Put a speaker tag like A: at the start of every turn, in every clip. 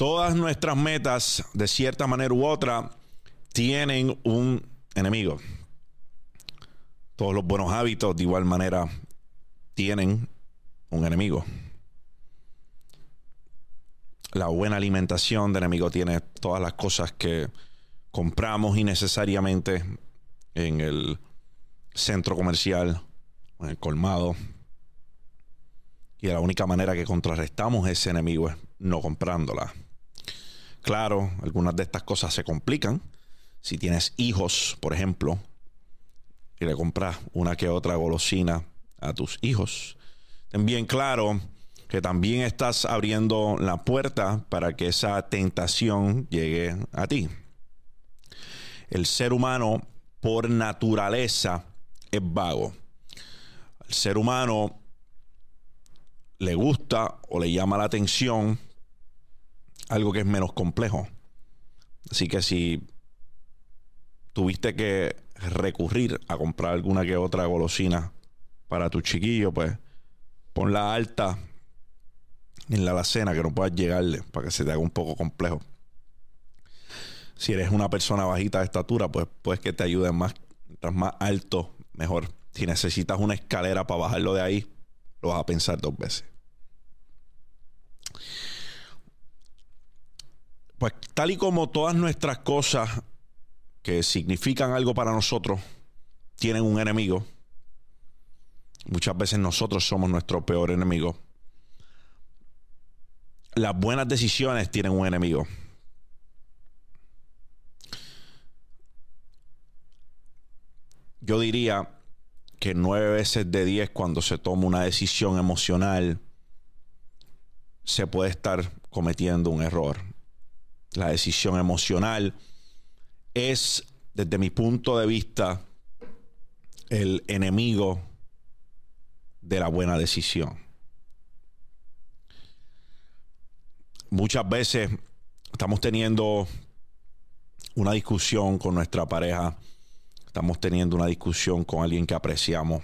A: Todas nuestras metas, de cierta manera u otra, tienen un enemigo. Todos los buenos hábitos, de igual manera, tienen un enemigo. La buena alimentación de enemigo tiene todas las cosas que compramos innecesariamente en el centro comercial, en el colmado. Y la única manera que contrarrestamos ese enemigo es no comprándola. Claro, algunas de estas cosas se complican. Si tienes hijos, por ejemplo, y le compras una que otra golosina a tus hijos, ten bien claro que también estás abriendo la puerta para que esa tentación llegue a ti. El ser humano, por naturaleza, es vago. El ser humano le gusta o le llama la atención algo que es menos complejo. Así que si tuviste que recurrir a comprar alguna que otra golosina para tu chiquillo, pues ponla alta en la alacena que no puedas llegarle para que se te haga un poco complejo. Si eres una persona bajita de estatura, pues puedes que te ayude más, mientras más alto, mejor. Si necesitas una escalera para bajarlo de ahí, lo vas a pensar dos veces. Pues tal y como todas nuestras cosas que significan algo para nosotros tienen un enemigo, muchas veces nosotros somos nuestro peor enemigo. Las buenas decisiones tienen un enemigo. Yo diría que nueve veces de diez cuando se toma una decisión emocional se puede estar cometiendo un error la decisión emocional, es, desde mi punto de vista, el enemigo de la buena decisión. Muchas veces estamos teniendo una discusión con nuestra pareja, estamos teniendo una discusión con alguien que apreciamos,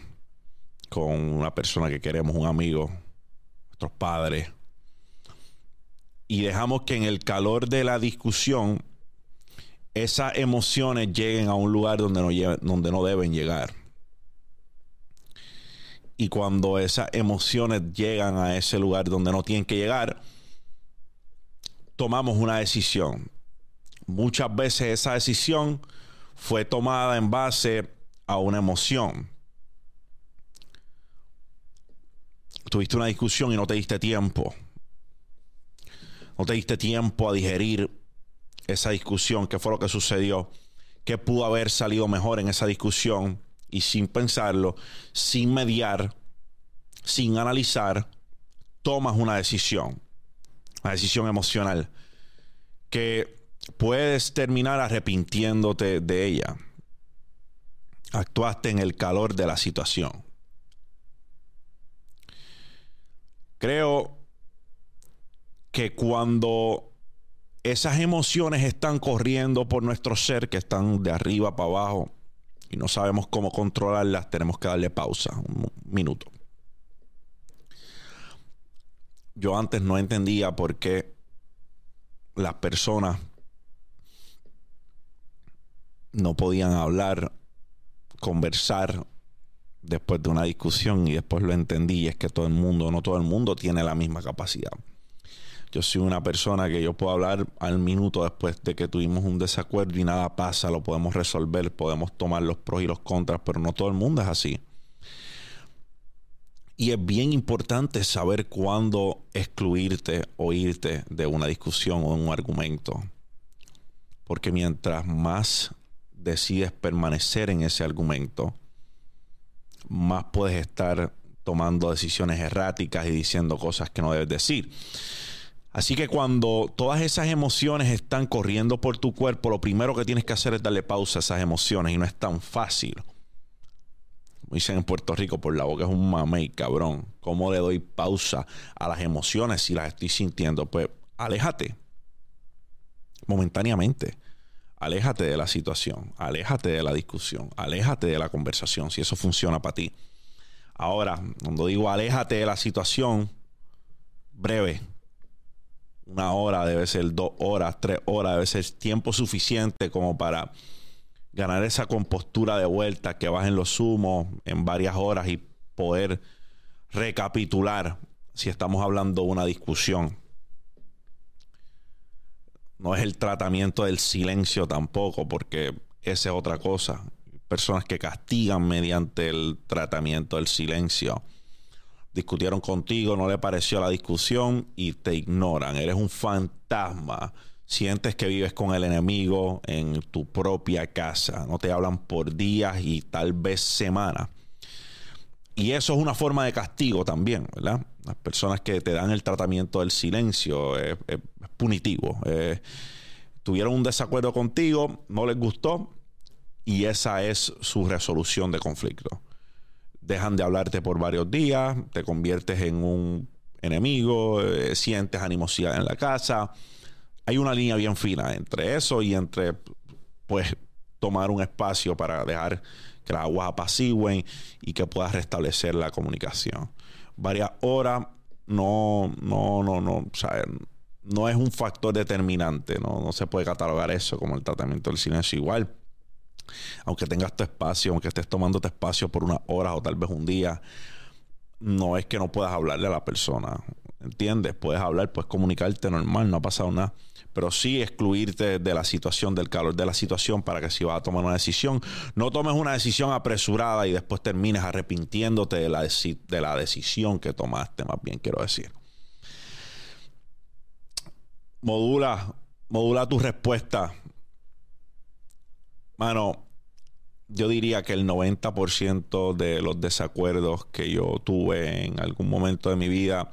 A: con una persona que queremos, un amigo, nuestros padres, y dejamos que en el calor de la discusión esas emociones lleguen a un lugar donde no, donde no deben llegar. Y cuando esas emociones llegan a ese lugar donde no tienen que llegar, tomamos una decisión. Muchas veces esa decisión fue tomada en base a una emoción. Tuviste una discusión y no te diste tiempo no te diste tiempo a digerir esa discusión, qué fue lo que sucedió, qué pudo haber salido mejor en esa discusión y sin pensarlo, sin mediar, sin analizar, tomas una decisión, una decisión emocional que puedes terminar arrepintiéndote de ella. Actuaste en el calor de la situación. Creo que cuando esas emociones están corriendo por nuestro ser, que están de arriba para abajo, y no sabemos cómo controlarlas, tenemos que darle pausa, un minuto. Yo antes no entendía por qué las personas no podían hablar, conversar después de una discusión y después lo entendí es que todo el mundo, no todo el mundo tiene la misma capacidad. Yo soy una persona que yo puedo hablar al minuto después de que tuvimos un desacuerdo y nada pasa, lo podemos resolver, podemos tomar los pros y los contras, pero no todo el mundo es así. Y es bien importante saber cuándo excluirte o irte de una discusión o de un argumento. Porque mientras más decides permanecer en ese argumento, más puedes estar tomando decisiones erráticas y diciendo cosas que no debes decir. Así que cuando todas esas emociones están corriendo por tu cuerpo, lo primero que tienes que hacer es darle pausa a esas emociones y no es tan fácil. Como dicen en Puerto Rico, por la boca es un mamey, cabrón. ¿Cómo le doy pausa a las emociones si las estoy sintiendo? Pues aléjate. Momentáneamente. Aléjate de la situación. Aléjate de la discusión. Aléjate de la conversación. Si eso funciona para ti. Ahora, cuando digo aléjate de la situación, breve una hora, debe ser dos horas, tres horas, debe ser tiempo suficiente como para ganar esa compostura de vuelta, que bajen los humos en varias horas y poder recapitular si estamos hablando de una discusión. No es el tratamiento del silencio tampoco, porque esa es otra cosa. Personas que castigan mediante el tratamiento del silencio. Discutieron contigo, no le pareció la discusión y te ignoran. Eres un fantasma. Sientes que vives con el enemigo en tu propia casa. No te hablan por días y tal vez semanas. Y eso es una forma de castigo también, ¿verdad? Las personas que te dan el tratamiento del silencio es, punitivo. Eh, tuvieron un desacuerdo contigo, no les gustó y esa es su resolución de conflicto. Dejan de hablarte por varios días, te conviertes en un enemigo, eh, sientes animosidad en la casa. Hay una línea bien fina entre eso y entre, pues, tomar un espacio para dejar que las aguas apacigüen y que puedas restablecer la comunicación. Varias horas no, no, no, no, o no es un factor determinante, ¿no? no se puede catalogar eso como el tratamiento del silencio igual. Aunque tengas tu espacio, aunque estés tomando tu espacio por unas horas o tal vez un día, no es que no puedas hablarle a la persona. ¿Entiendes? Puedes hablar, puedes comunicarte normal, no ha pasado nada pero sí excluirte de la situación, del calor de la situación, para que si vas a tomar una decisión, no tomes una decisión apresurada y después termines arrepintiéndote de la, de la decisión que tomaste, más bien quiero decir. Modula, modula tu respuesta. Mano, yo diría que el 90% de los desacuerdos que yo tuve en algún momento de mi vida,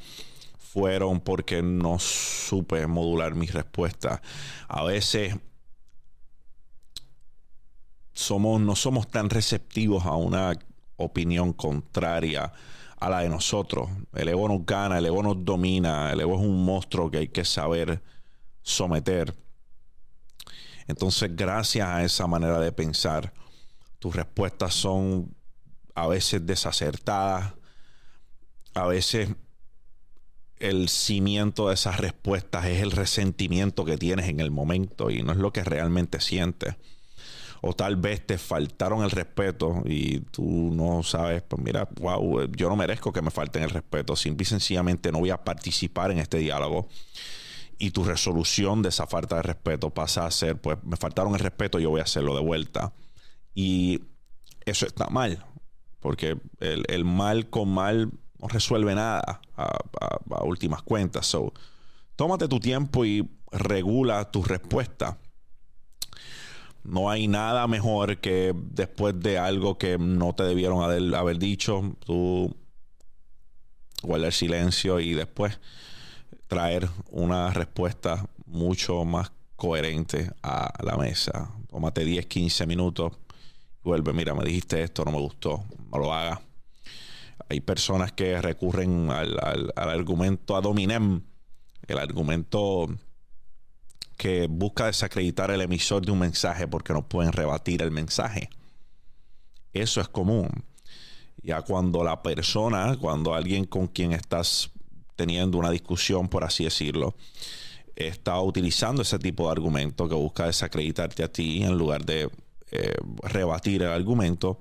A: fueron porque no supe modular mis respuestas. A veces somos, no somos tan receptivos a una opinión contraria a la de nosotros. El ego nos gana, el ego nos domina, el ego es un monstruo que hay que saber someter. Entonces, gracias a esa manera de pensar, tus respuestas son a veces desacertadas, a veces el cimiento de esas respuestas es el resentimiento que tienes en el momento y no es lo que realmente sientes. O tal vez te faltaron el respeto y tú no sabes, pues mira, wow, yo no merezco que me falten el respeto. Simple y sencillamente no voy a participar en este diálogo. Y tu resolución de esa falta de respeto pasa a ser, pues me faltaron el respeto, yo voy a hacerlo de vuelta. Y eso está mal, porque el, mal con mal no resuelve nada a, últimas cuentas. So, tómate tu tiempo y regula tu respuesta. No hay nada mejor que después de algo que no te debieron haber, haber dicho, tú guardar silencio y después traer una respuesta mucho más coherente a la mesa. Tómate 10, 15 minutos y vuelve, mira, me dijiste esto, no me gustó, no lo hagas hay personas que recurren al, argumento ad el argumento que busca desacreditar el emisor de un mensaje porque no pueden rebatir el mensaje. Eso es común. Ya cuando la persona, cuando alguien con quien estás teniendo una discusión, por así decirlo, está utilizando ese tipo de argumento que busca desacreditarte a ti en lugar de eh, rebatir el argumento,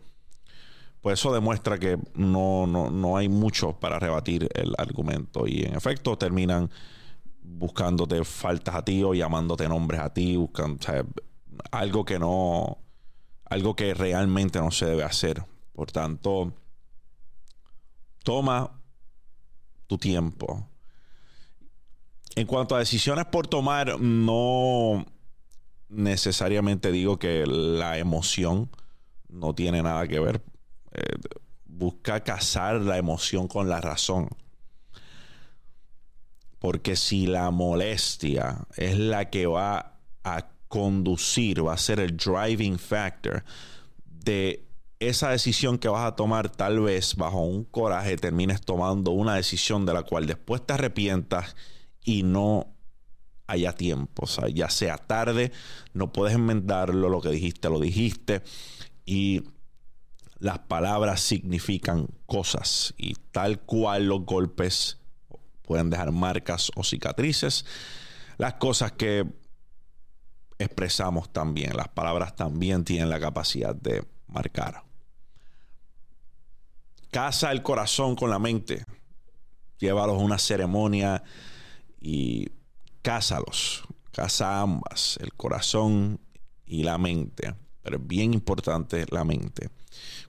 A: pues eso demuestra que no, no, hay mucho para rebatir el argumento. Y en efecto terminan buscándote faltas a ti o llamándote nombres a ti, buscando, algo que no, algo que realmente no se debe hacer. Por tanto, toma tu tiempo. En cuanto a decisiones por tomar, no necesariamente digo que la emoción no tiene nada que ver eh, busca casar la emoción con la razón. Porque si la molestia es la que va a conducir, va a ser el driving factor de esa decisión que vas a tomar, tal vez bajo un coraje termines tomando una decisión de la cual después te arrepientas y no haya tiempo. O sea, ya sea tarde, no puedes enmendarlo, lo que dijiste, lo dijiste. Y las palabras significan cosas y tal cual los golpes pueden dejar marcas o cicatrices, las cosas que expresamos también. Las palabras también tienen la capacidad de marcar. Casa el corazón con la mente. Llévalos a una ceremonia y cásalos. Casa ambas, el corazón y la mente. Pero es bien importante la mente.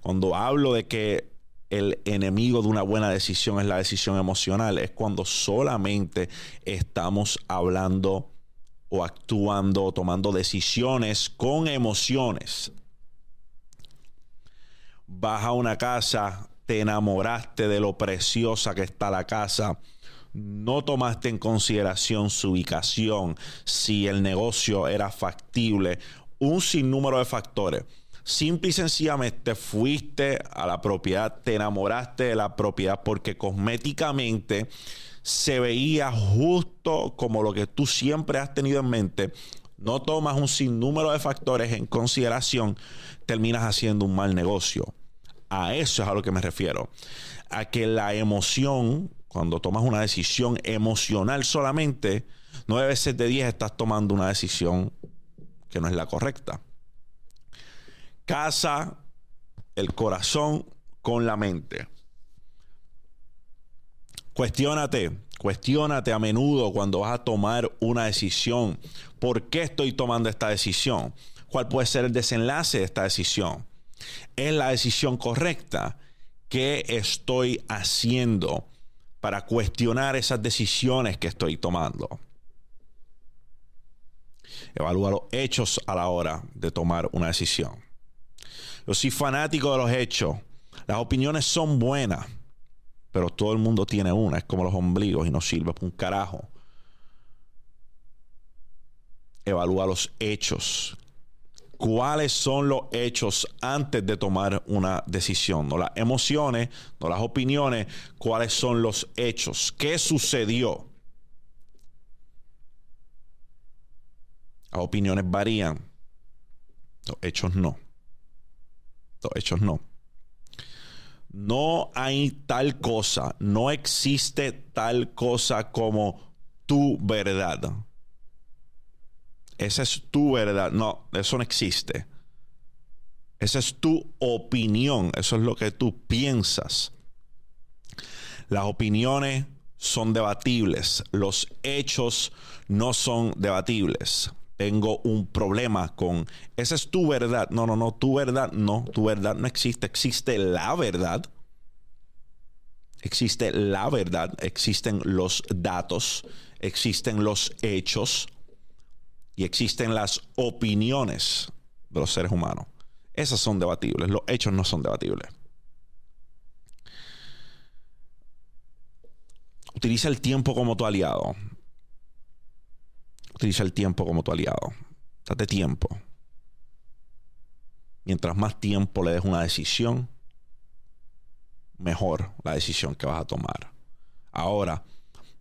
A: Cuando hablo de que el enemigo de una buena decisión es la decisión emocional, es cuando solamente estamos hablando o actuando o tomando decisiones con emociones. Vas a una casa, te enamoraste de lo preciosa que está la casa, no tomaste en consideración su ubicación, si el negocio era factible, un sinnúmero de factores. Simple y sencillamente fuiste a la propiedad, te enamoraste de la propiedad porque cosméticamente se veía justo como lo que tú siempre has tenido en mente, no tomas un sinnúmero de factores en consideración, terminas haciendo un mal negocio. A eso es a lo que me refiero. A que la emoción, cuando tomas una decisión emocional solamente, nueve veces de diez estás tomando una decisión que no es la correcta. Casa el corazón con la mente. Cuestiónate, cuestiónate a menudo cuando vas a tomar una decisión. ¿Por qué estoy tomando esta decisión? ¿Cuál puede ser el desenlace de esta decisión? ¿Es la decisión correcta? ¿Qué estoy haciendo para cuestionar esas decisiones que estoy tomando? Evalúa los hechos a la hora de tomar una decisión. Yo soy fanático de los hechos. Las opiniones son buenas pero todo el mundo tiene una, es como los ombligos y no sirve para un carajo. Evalúa los hechos. ¿Cuáles son los hechos antes de tomar una decisión? No las emociones, no las opiniones. ¿Cuáles son los hechos? ¿Qué sucedió? Las opiniones varían. Los hechos no. Los hechos no. No hay tal cosa, no existe tal cosa como tu verdad. Esa es tu verdad. No, eso no existe. Esa es tu opinión. Eso es lo que tú piensas. Las opiniones son debatibles. Los hechos no son debatibles. Tengo un problema con... Esa es tu verdad. No, no, no. Tu verdad no. Tu verdad no existe. Existe la verdad existe la verdad, existen los datos, existen los hechos y existen las opiniones de los seres humanos. Esas son debatibles, los hechos no son debatibles. Utiliza el tiempo como tu aliado. Utiliza el tiempo como tu aliado. Date tiempo. Mientras más tiempo le des una decisión, mejor la decisión que vas a tomar. Ahora,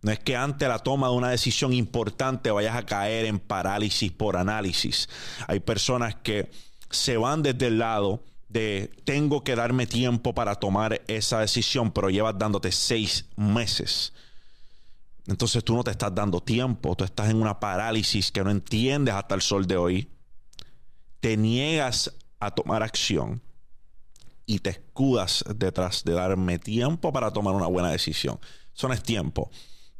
A: no es que ante la toma de una decisión importante vayas a caer en parálisis por análisis. Hay personas que se van desde el lado de tengo que darme tiempo para tomar esa decisión, pero llevas dándote seis meses. Entonces tú no te estás dando tiempo, tú estás en una parálisis que no entiendes hasta el sol de hoy. Te niegas a tomar acción y te escudas detrás de darme tiempo para tomar una buena decisión. Eso no es tiempo.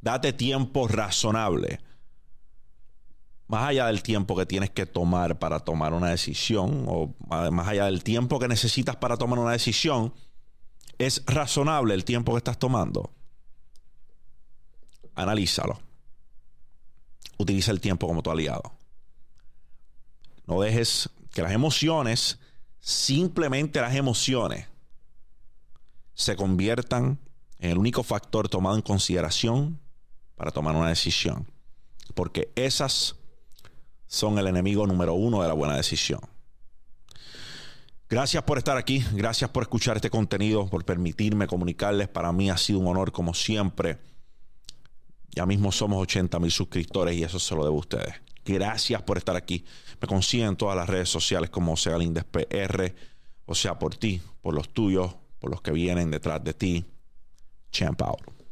A: Date tiempo razonable. Más allá del tiempo que tienes que tomar para tomar una decisión, o más allá del tiempo que necesitas para tomar una decisión, es razonable el tiempo que estás tomando. Analízalo. Utiliza el tiempo como tu aliado. No dejes que las emociones simplemente las emociones se conviertan en el único factor tomado en consideración para tomar una decisión. Porque esas son el enemigo número uno de la buena decisión. Gracias por estar aquí, gracias por escuchar este contenido, por permitirme comunicarles. Para mí ha sido un honor como siempre. Ya mismo somos 80 mil suscriptores y eso se lo debo a ustedes. Gracias por estar aquí. Me consiguen en todas las redes sociales como sea Lindes PR, o sea por ti, por los tuyos, por los que vienen detrás de ti. Champ out.